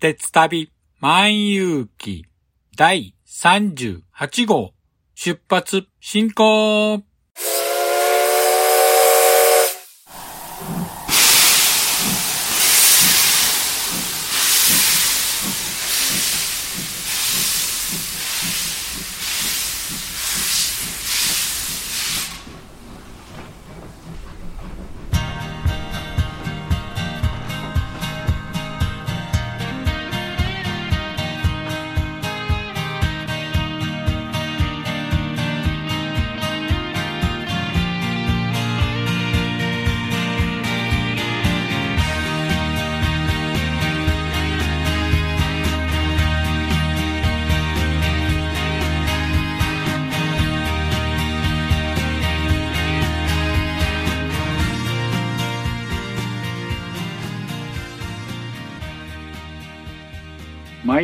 鉄旅万有記第38号出発進行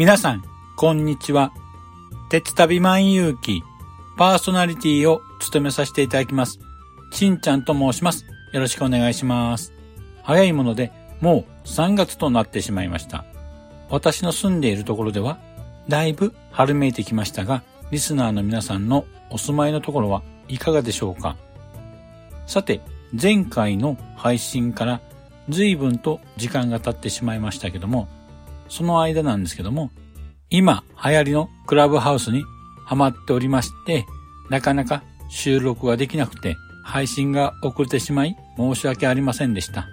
皆さん、こんにちは。鉄旅万有記パーソナリティを務めさせていただきます。しんちゃんと申します。よろしくお願いします。早いもので、もう3月となってしまいました。私の住んでいるところでは、だいぶ春めいてきましたが、リスナーの皆さんのお住まいのところはいかがでしょうかさて、前回の配信から随分と時間が経ってしまいましたけども、その間なんですけども、今流行りのクラブハウスにハマっておりまして、なかなか収録ができなくて配信が遅れてしまい申し訳ありませんでした。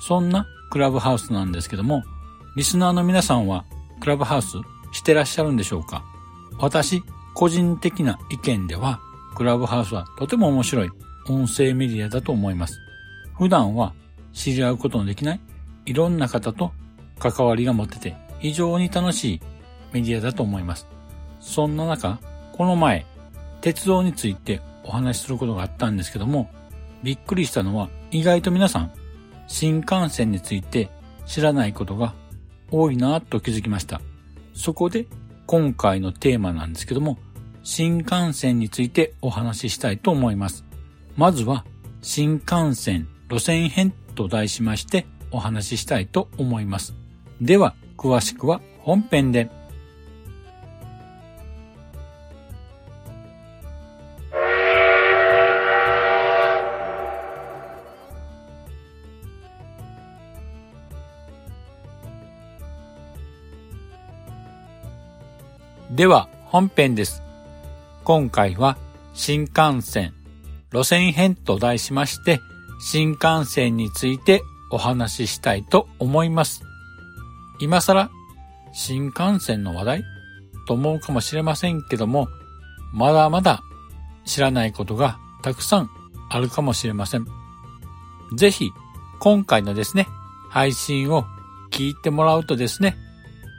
そんなクラブハウスなんですけども、リスナーの皆さんはクラブハウスしてらっしゃるんでしょうか？私、個人的な意見では、クラブハウスはとても面白い音声メディアだと思います。普段は知り合うことのできないいろんな方と関わりが持てて非常に楽しいメディアだと思います。そんな中、この前、鉄道についてお話しすることがあったんですけども、びっくりしたのは意外と皆さん、新幹線について知らないことが多いなと気づきました。そこで今回のテーマなんですけども、新幹線についてお話ししたいと思います。まずは、新幹線路線編と題しましてお話ししたいと思います。では、詳しくは本編で。では、本編です。今回は新幹線路線編と題しまして、新幹線についてお話ししたいと思います。今更新幹線の話題？と思うかもしれませんけども、まだまだ知らないことがたくさんあるかもしれません。ぜひ、今回のですね、配信を聞いてもらうとですね、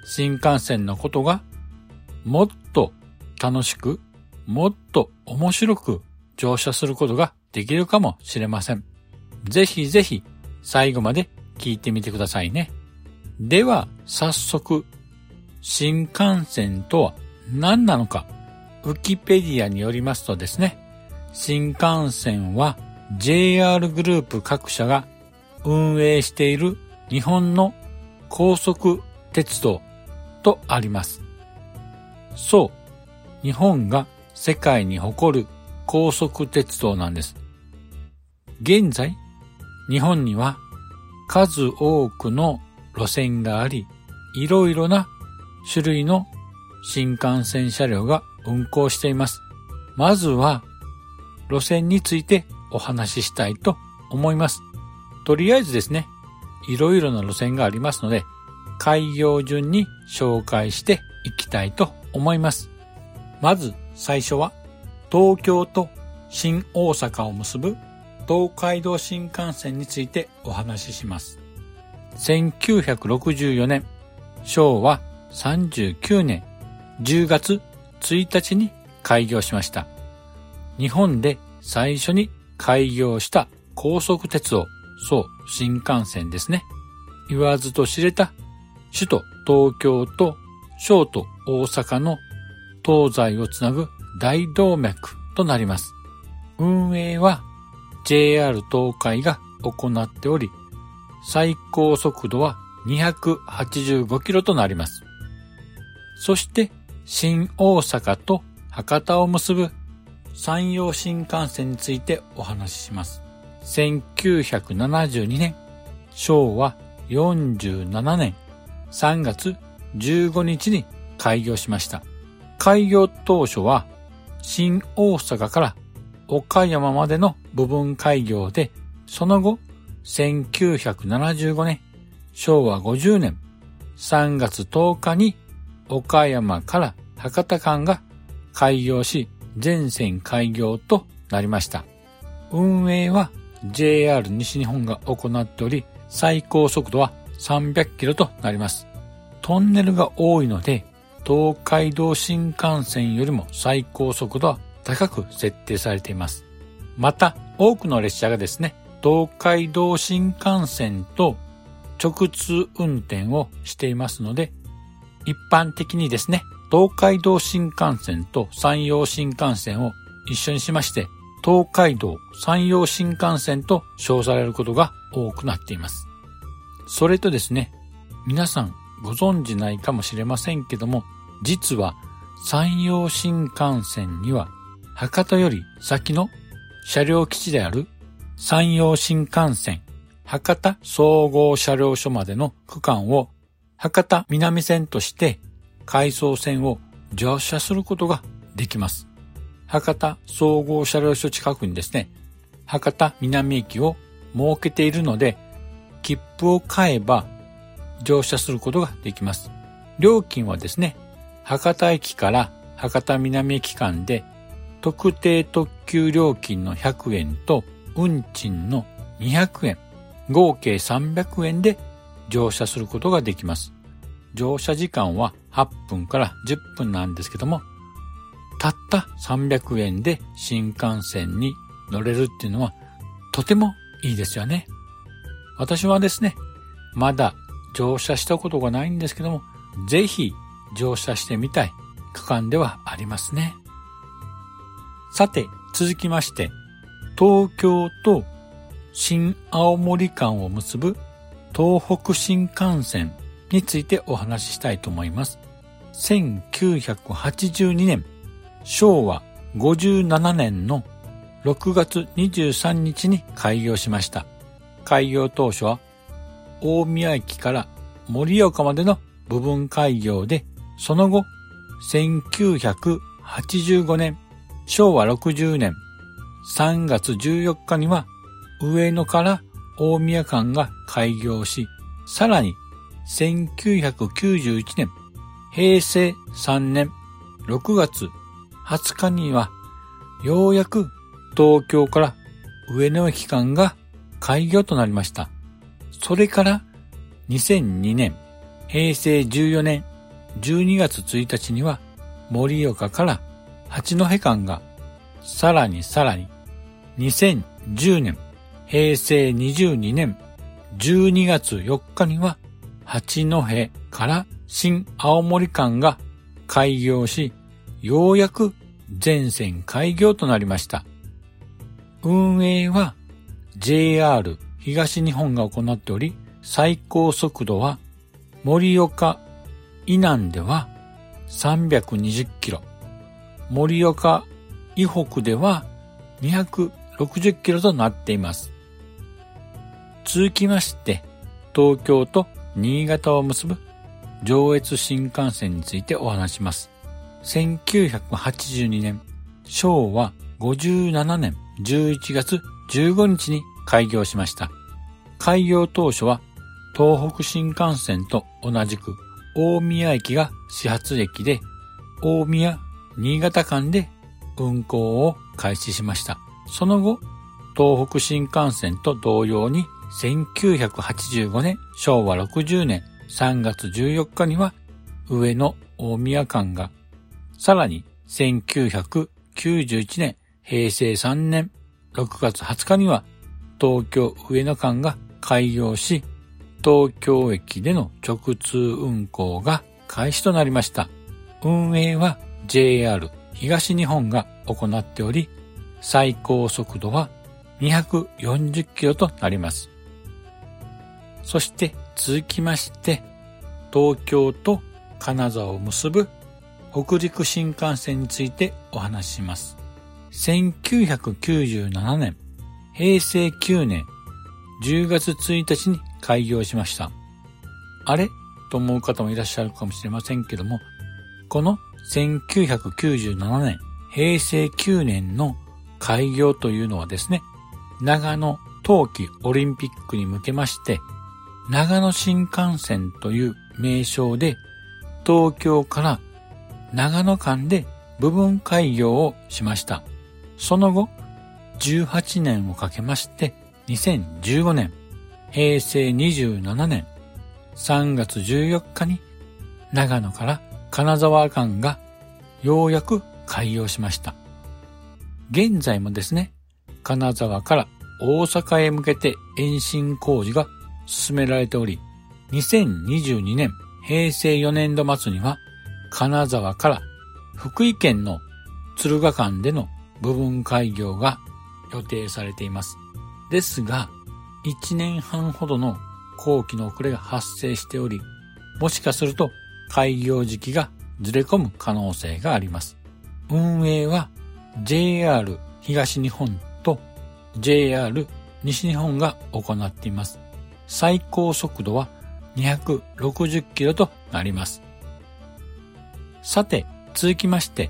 新幹線のことがもっと楽しく、もっと面白く乗車することができるかもしれません。ぜひぜひ最後まで聞いてみてくださいね。では、早速、新幹線とは何なのか、ウキペディアによりますとですね、新幹線は JR グループ各社が運営している日本の高速鉄道とあります。そう、日本が世界に誇る高速鉄道なんです。現在、日本には数多くの路線があり、いろいろな種類の新幹線車両が運行しています。まずは、路線についてお話ししたいと思います。とりあえずですね、いろいろな路線がありますので、開業順に紹介していきたいと思います。まず最初は、東京と新大阪を結ぶ東海道新幹線についてお話しします。1964年、昭和39年10月1日に開業しました。日本で最初に開業した高速鉄道、そう、新幹線ですね。言わずと知れた首都東京と小都大阪の東西をつなぐ大動脈となります。運営は JR 東海が行っており、最高速度は285キロとなります。そして新大阪と博多を結ぶ山陽新幹線についてお話しします。1972年、昭和47年3月15日に開業しました。開業当初は新大阪から岡山までの部分開業で、その後、1975年、昭和50年3月10日に岡山から博多間が開業し、全線開業となりました。運営は JR 西日本が行っており、最高速度は300キロとなります。トンネルが多いので、東海道新幹線よりも最高速度は高く設定されています。また、多くの列車がですね、東海道新幹線と直通運転をしていますので、一般的にですね、東海道新幹線と山陽新幹線を一緒にしまして、東海道山陽新幹線と称されることが多くなっています。それとですね、皆さんご存知ないかもしれませんけども、実は山陽新幹線には博多より先の車両基地である山陽新幹線博多総合車両所までの区間を博多南線として回送線を乗車することができます。博多総合車両所近くにですね、博多南駅を設けているので、切符を買えば乗車することができます。料金はですね、博多駅から博多南駅間で特定特急料金の100円と運賃の200円、合計300円で乗車することができます。乗車時間は8分から10分なんですけども、たった300円で新幹線に乗れるっていうのはとてもいいですよね。私はですね、まだ乗車したことがないんですけども、ぜひ乗車してみたい区間ではありますね。さて、続きまして、東京と新青森間を結ぶ東北新幹線についてお話ししたいと思います。1982年、昭和57年の6月23日に開業しました。開業当初は大宮駅から盛岡までの部分開業で、その後、1985年、昭和60年3月14日には上野から大宮間が開業し、さらに1991年、平成3年6月20日にはようやく東京から上野駅間が開業となりました。それから2002年、平成14年12月1日には盛岡から八戸間がさらにさらに2010年、平成22年12月4日には八戸から新青森間が開業し、ようやく全線開業となりました。運営は JR 東日本が行っており、最高速度は盛岡以南では320キロ、盛岡以北では60キロとなっています。続きまして、東京と新潟を結ぶ上越新幹線についてお話します。1982年、昭和57年11月15日に開業しました。開業当初は東北新幹線と同じく大宮駅が始発駅で大宮新潟間で運行を開始しました。その後、東北新幹線と同様に1985年昭和60年3月14日には上野大宮間が、さらに1991年平成3年6月20日には東京上野間が開業し、東京駅での直通運行が開始となりました。運営は JR 東日本が行っており、最高速度は240キロとなります。そして続きまして、東京と金沢を結ぶ北陸新幹線についてお話しします。1997年、平成9年10月1日に開業しました。あれ？と思う方もいらっしゃるかもしれませんけども、この1997年、平成9年の開業というのはですね、長野冬季オリンピックに向けまして、長野新幹線という名称で東京から長野間で部分開業をしました。その後、18年をかけまして2015年、平成27年3月14日に長野から金沢間がようやく開業しました。現在もですね、金沢から大阪へ向けて延伸工事が進められており、2022年平成4年度末には金沢から福井県の敦賀間での部分開業が予定されています。ですが、1年半ほどの後期の遅れが発生しており、もしかすると開業時期がずれ込む可能性があります。運営は JR 東日本と JR 西日本が行っています。最高速度は260キロとなります。さて、続きまして、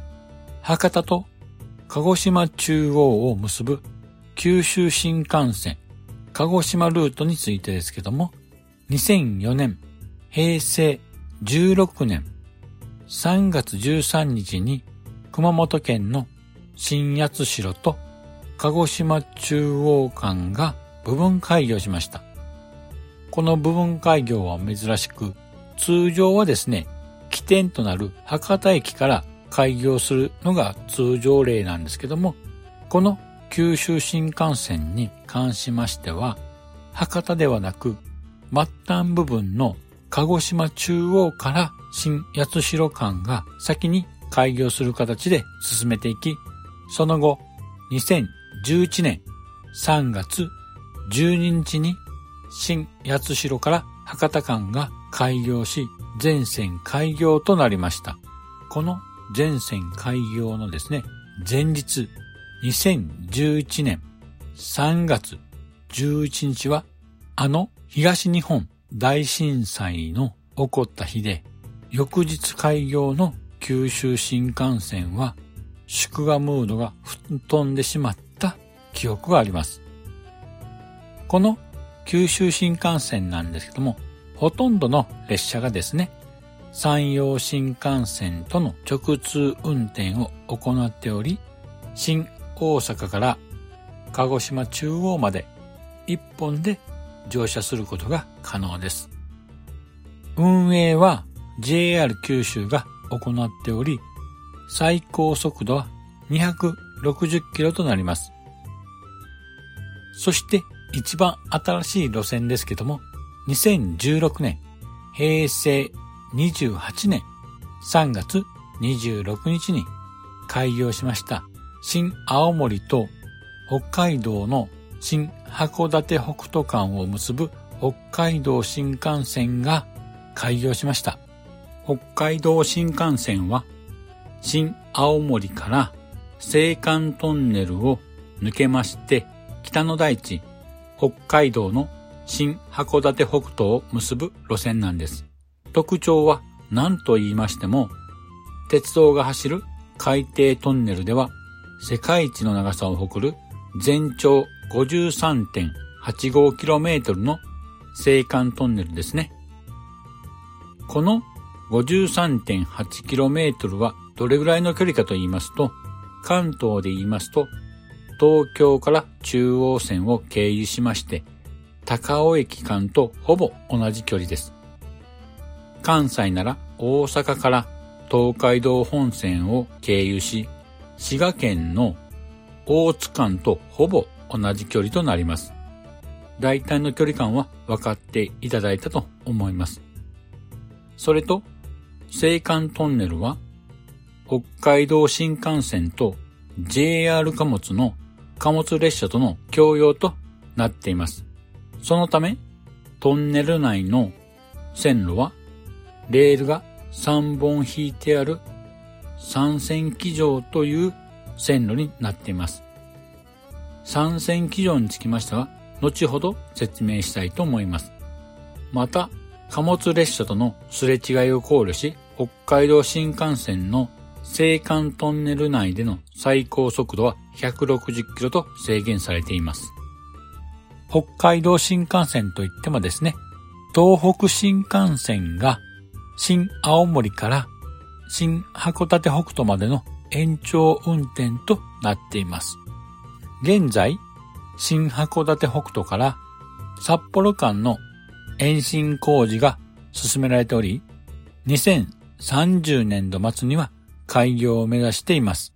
博多と鹿児島中央を結ぶ九州新幹線鹿児島ルートについてですけども、2004年、平成16年3月13日に熊本県の新八代と鹿児島中央間が部分開業しました。この部分開業は珍しく、通常はですね、起点となる博多駅から開業するのが通常例なんですけども、この九州新幹線に関しましては、博多ではなく、末端部分の鹿児島中央から新八代間が先に開業する形で進めていき、その後、2011年3月12日に新八代から博多間が開業し、全線開業となりました。この全線開業のですね、前日、2011年3月11日は、あの東日本大震災の起こった日で、翌日開業の九州新幹線は祝賀ムードが吹っ飛んでしまった記憶があります。この九州新幹線なんですけども、ほとんどの列車がですね、山陽新幹線との直通運転を行っており、新大阪から鹿児島中央まで1本で乗車することが可能です。運営は JR 九州が行っており、最高速度は260キロとなります。そして一番新しい路線ですけども、2016年、平成28年3月26日に開業しました新青森と北海道の新函館北斗間を結ぶ北海道新幹線が開業しました。北海道新幹線は新青森から青函トンネルを抜けまして北の大地、北海道の新函館北斗を結ぶ路線なんです。特徴は何と言いましても、鉄道が走る海底トンネルでは世界一の長さを誇る全長 53.85km の青函トンネルですね。この 53.8km はどれぐらいの距離かと言いますと、関東で言いますと、東京から中央線を経由しまして、高尾駅間とほぼ同じ距離です。関西なら大阪から東海道本線を経由し、滋賀県の大津間とほぼ同じ距離となります。大体の距離感は分かっていただいたと思います。それと、青函トンネルは北海道新幹線と JR 貨物の貨物列車との共用となっています。そのため、トンネル内の線路は、レールが3本引いてある三線機場という線路になっています。三線機場につきましては、後ほど説明したいと思います。また、貨物列車とのすれ違いを考慮し、北海道新幹線の青函トンネル内での最高速度は160キロと制限されています。北海道新幹線といってもですね、東北新幹線が新青森から新函館北斗までの延長運転となっています。現在、新函館北斗から札幌間の延伸工事が進められており、2030年度末には開業を目指しています。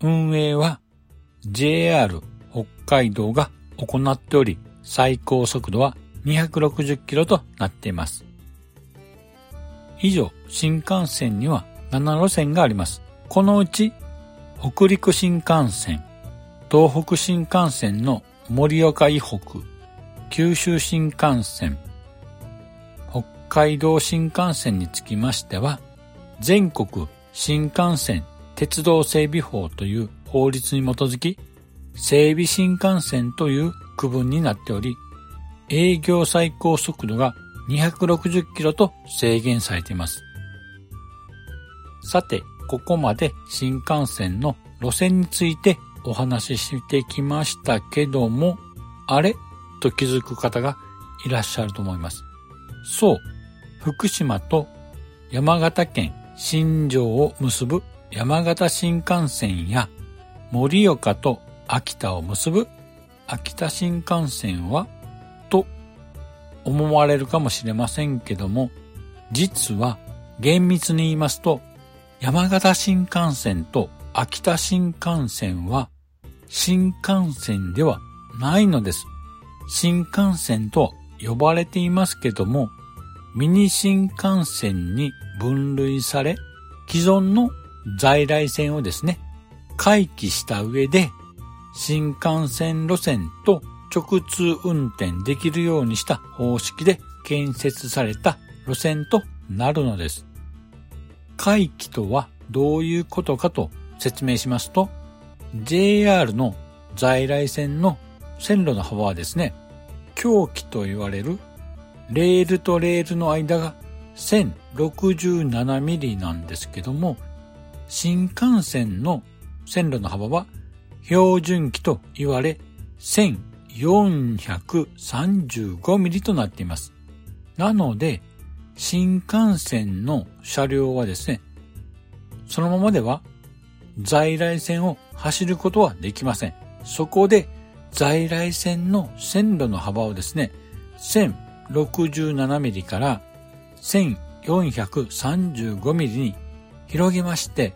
運営は JR 北海道が行っており、最高速度は260キロとなっています。以上、新幹線には7路線があります。このうち、北陸新幹線、東北新幹線の盛岡以北、九州新幹線、北海道新幹線につきましては、全国新幹線鉄道整備法という法律に基づき、整備新幹線という区分になっており、営業最高速度が260キロと制限されています。さて、ここまで新幹線の路線についてお話ししてきましたけども、あれ？と気づく方がいらっしゃると思います。そう、福島と山形県新庄を結ぶ山形新幹線や盛岡と秋田を結ぶ秋田新幹線はと思われるかもしれませんけども、実は厳密に言いますと、山形新幹線と秋田新幹線は新幹線ではないのです。新幹線と呼ばれていますけども、ミニ新幹線に分類され、既存の在来線をですね、回帰した上で、新幹線路線と直通運転できるようにした方式で建設された路線となるのです。回帰とはどういうことかと説明しますと、JR の在来線の線路の幅はですね、狂気と言われるレールとレールの間が 1067mm なんですけども、新幹線の線路の幅は標準機と言われ 1435mm となっています。なので、新幹線の車両はですね、そのままでは在来線を走ることはできません。そこで在来線の線路の幅をですね、1067mm から1435ミリに広げまして、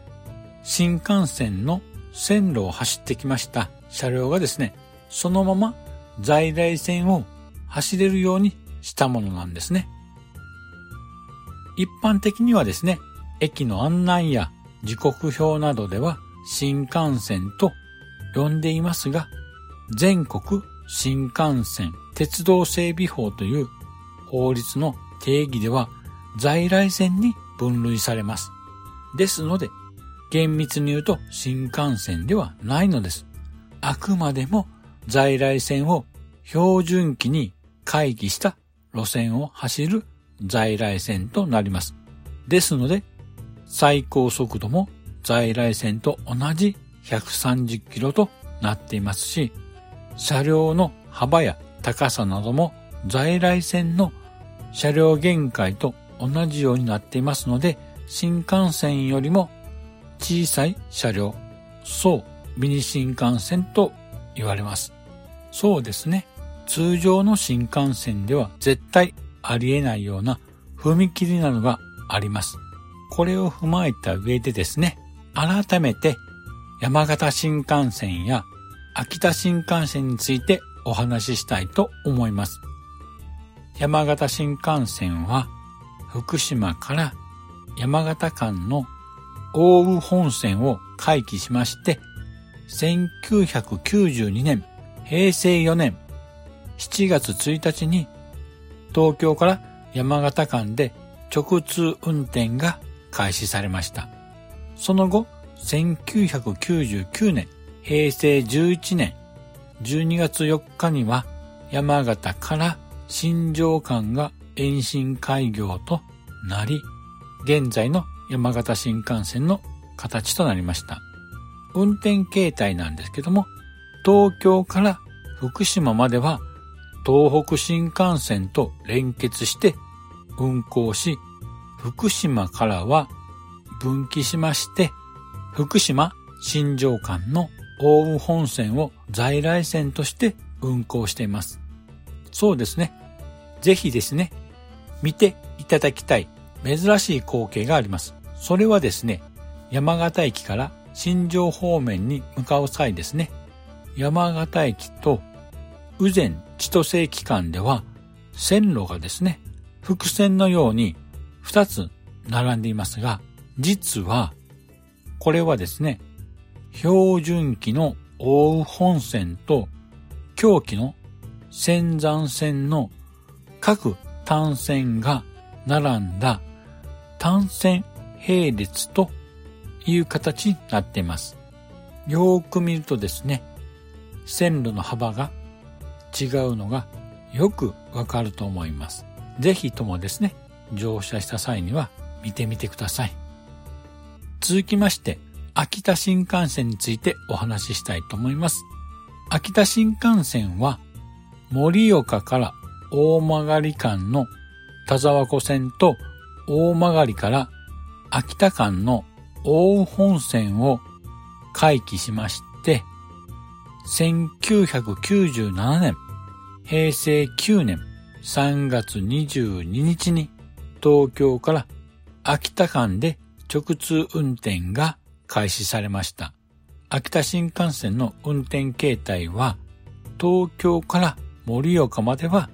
新幹線の線路を走ってきました車両がですね、そのまま在来線を走れるようにしたものなんですね。一般的にはですね、駅の案内や時刻表などでは新幹線と呼んでいますが、全国新幹線鉄道整備法という法律の定義では在来線に分類されます。ですので、厳密に言うと新幹線ではないのです。あくまでも在来線を標準機に回帰した路線を走る在来線となります。ですので、最高速度も在来線と同じ130キロとなっていますし、車両の幅や高さなども在来線の車両限界と同じようになっていますので、新幹線よりも小さい車両、そうミニ新幹線と言われます。そうですね。通常の新幹線では絶対ありえないような踏切などがあります。これを踏まえた上でですね、改めて山形新幹線や秋田新幹線についてお話ししたいと思います。山形新幹線は福島から山形間の大宇本線を開帰しまして、1992年、平成4年7月1日に東京から山形間で直通運転が開始されました。その後、1999年、平成11年12月4日には山形から新庄間が延伸開業となり、現在の山形新幹線の形となりました。運転形態なんですけども、東京から福島までは東北新幹線と連結して運行し、福島からは分岐しまして、福島新庄間の大宇本線を在来線として運行しています。そうですね。ぜひですね、見ていただきたい珍しい光景があります。それはですね、山形駅から新庄方面に向かう際ですね、山形駅と宇前千歳駅間では線路がですね、伏線のように2つ並んでいますが、実はこれはですね、標準機の大宇本線と狂気の仙山線の各単線が並んだ単線並列という形になっています。よーく見るとですね、線路の幅が違うのがよくわかると思います。ぜひともですね、乗車した際には見てみてください。続きまして、秋田新幹線についてお話ししたいと思います。秋田新幹線は、盛岡から大曲間の田沢湖線と大曲から秋田間の大本線を回帰しまして、1997年、平成9年3月22日に東京から秋田間で直通運転が開始されました。秋田新幹線の運転形態は東京から盛岡までは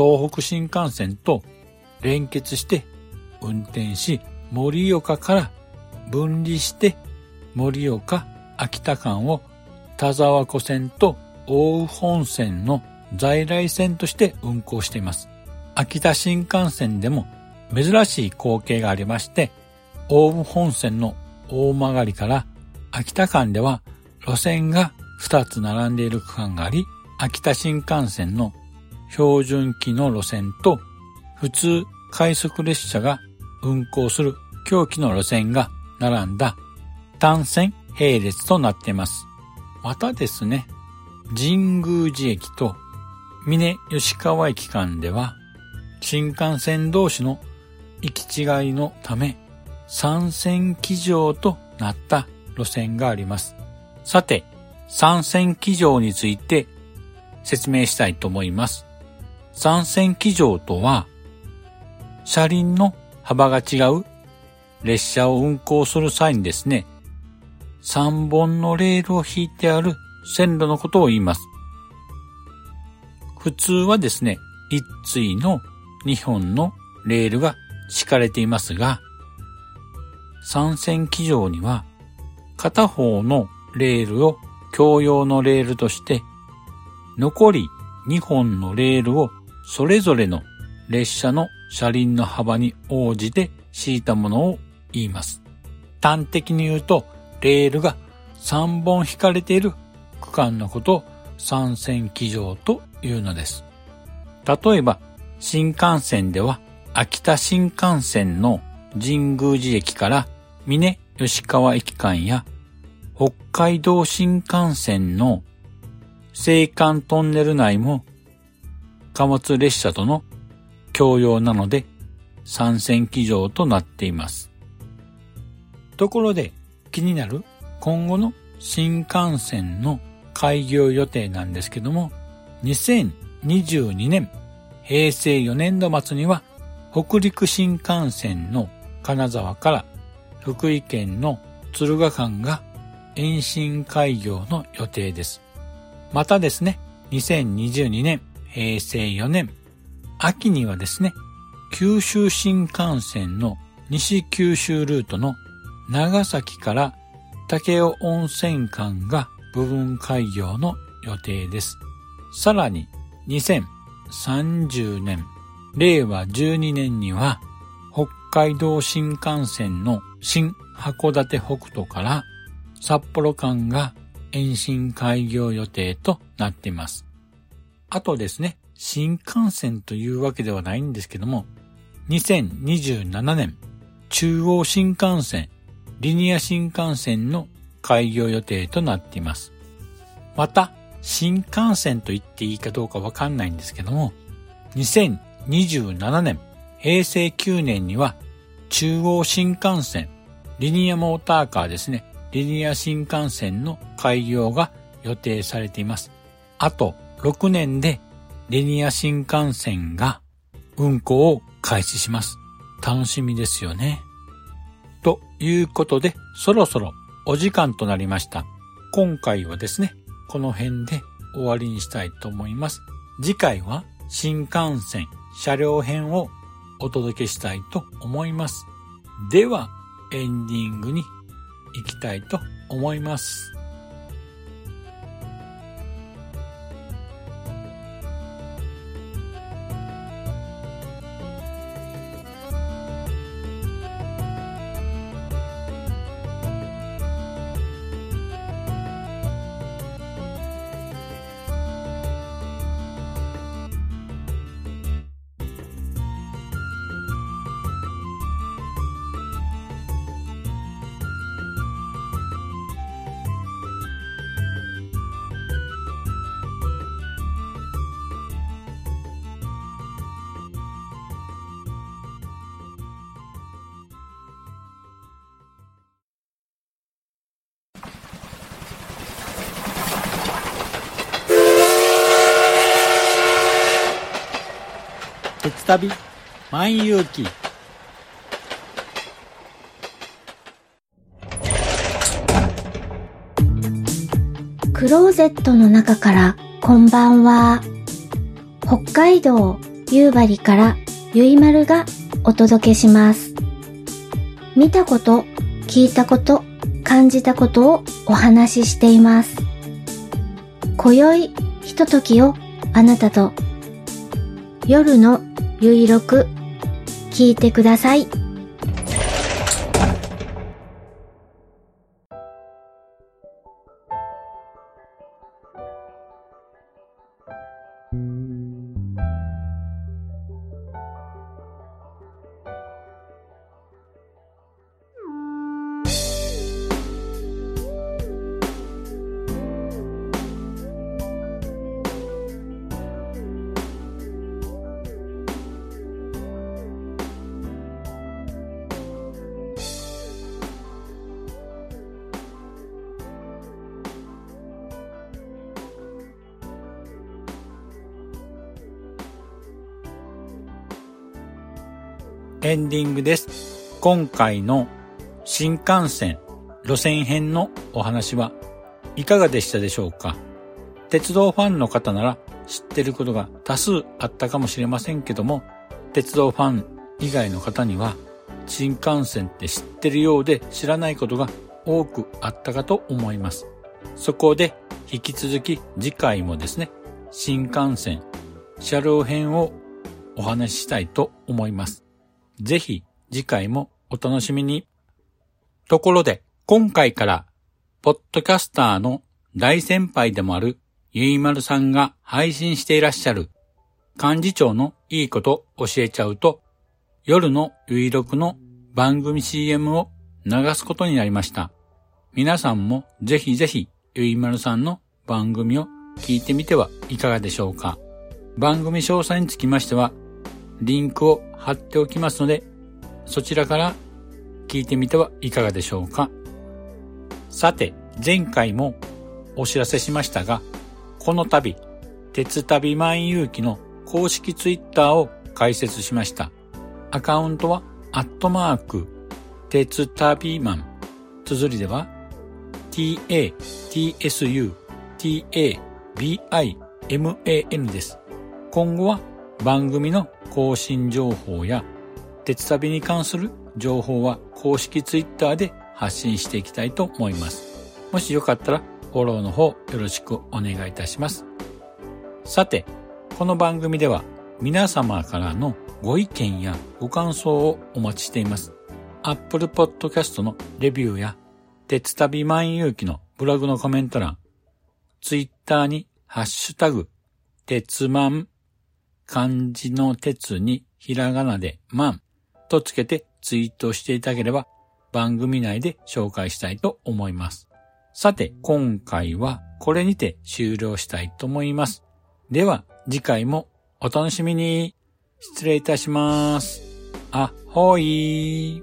東北新幹線と連結して運転し、盛岡から分離して盛岡秋田間を田沢湖線と大宇本線の在来線として運行しています。秋田新幹線でも珍しい光景がありまして、大宇本線の大曲りから秋田間では路線が2つ並んでいる区間があり、秋田新幹線の標準機の路線と普通快速列車が運行する狂気の路線が並んだ単線並列となっています。またですね、神宮寺駅と峰吉川駅間では新幹線同士の行き違いのため三線機場となった路線があります。さて、三線機場について説明したいと思います。三線機乗とは、車輪の幅が違う列車を運行する際にですね、3本のレールを引いてある線路のことを言います。普通はですね、一対の2本のレールが敷かれていますが、三線機乗には片方のレールを共用のレールとして、残り2本のレールをそれぞれの列車の車輪の幅に応じて敷いたものを言います。端的に言うと、レールが3本引かれている区間のことを三線機乗というのです。例えば、新幹線では秋田新幹線の神宮寺駅から峰吉川駅間や北海道新幹線の青函トンネル内も貨物列車との共用なので三線機乗となっています。ところで気になる今後の新幹線の開業予定なんですけども、2022年平成4年度末には北陸新幹線の金沢から福井県の敦賀間が延伸開業の予定です。またですね、2022年平成4年秋にはですね、九州新幹線の西九州ルートの長崎から武雄温泉間が部分開業の予定です。さらに2030年、令和12年には北海道新幹線の新函館北斗から札幌間が延伸開業予定となっています。あとですね、新幹線というわけではないんですけども、2027年、中央新幹線、リニア新幹線の開業予定となっています。また、新幹線と言っていいかどうかわかんないんですけども、2027年、平成9年には中央新幹線、リニアモーターカーですね、リニア新幹線の開業が予定されています。あと6年でリニア新幹線が運行を開始します。楽しみですよね。ということで、そろそろお時間となりました。今回はですね、この辺で終わりにしたいと思います。次回は新幹線車両編をお届けしたいと思います。では、エンディングに行きたいと思います。旅万有記。クローゼットの中からこんばんは。北海道夕張からゆいまるがお届けします。見たこと聞いたこと感じたことをお話ししています。今宵ひとときをあなたと。夜のゆいろく聞いてください。エンディングです。今回の新幹線路線編のお話はいかがでしたでしょうか？鉄道ファンの方なら知ってることが多数あったかもしれませんけども、鉄道ファン以外の方には新幹線って知ってるようで知らないことが多くあったかと思います。そこで引き続き次回もですね、新幹線車両編をお話ししたいと思います。ぜひ次回もお楽しみに。ところで、今回から、ポッドキャスターの大先輩でもあるゆいまるさんが配信していらっしゃる幹事長のいいこと教えちゃうと、夜のゆいろくの番組 CM を流すことになりました。皆さんもぜひぜひゆいまるさんの番組を聞いてみてはいかがでしょうか。番組詳細につきましては、リンクを貼っておきますので、そちらから聞いてみてはいかがでしょうか。さて、前回もお知らせしましたが、この度、鉄旅万有機の公式ツイッターを開設しました。アカウントは、アットマーク、鉄旅マン。綴りでは、ta, tsu, ta, bi, man です。今後は番組の更新情報や鉄旅に関する情報は公式ツイッターで発信していきたいと思います。もしよかったらフォローの方よろしくお願いいたします。さて、この番組では皆様からのご意見やご感想をお待ちしています。Apple Podcast のレビューや鉄旅万有機のブログのコメント欄、Twitter にハッシュタグ、鉄万、漢字の鉄にひらがなで万とつけてツイートしていただければ番組内で紹介したいと思います。さて、今回はこれにて終了したいと思います。では、次回もお楽しみに。失礼いたします。あ、ほい。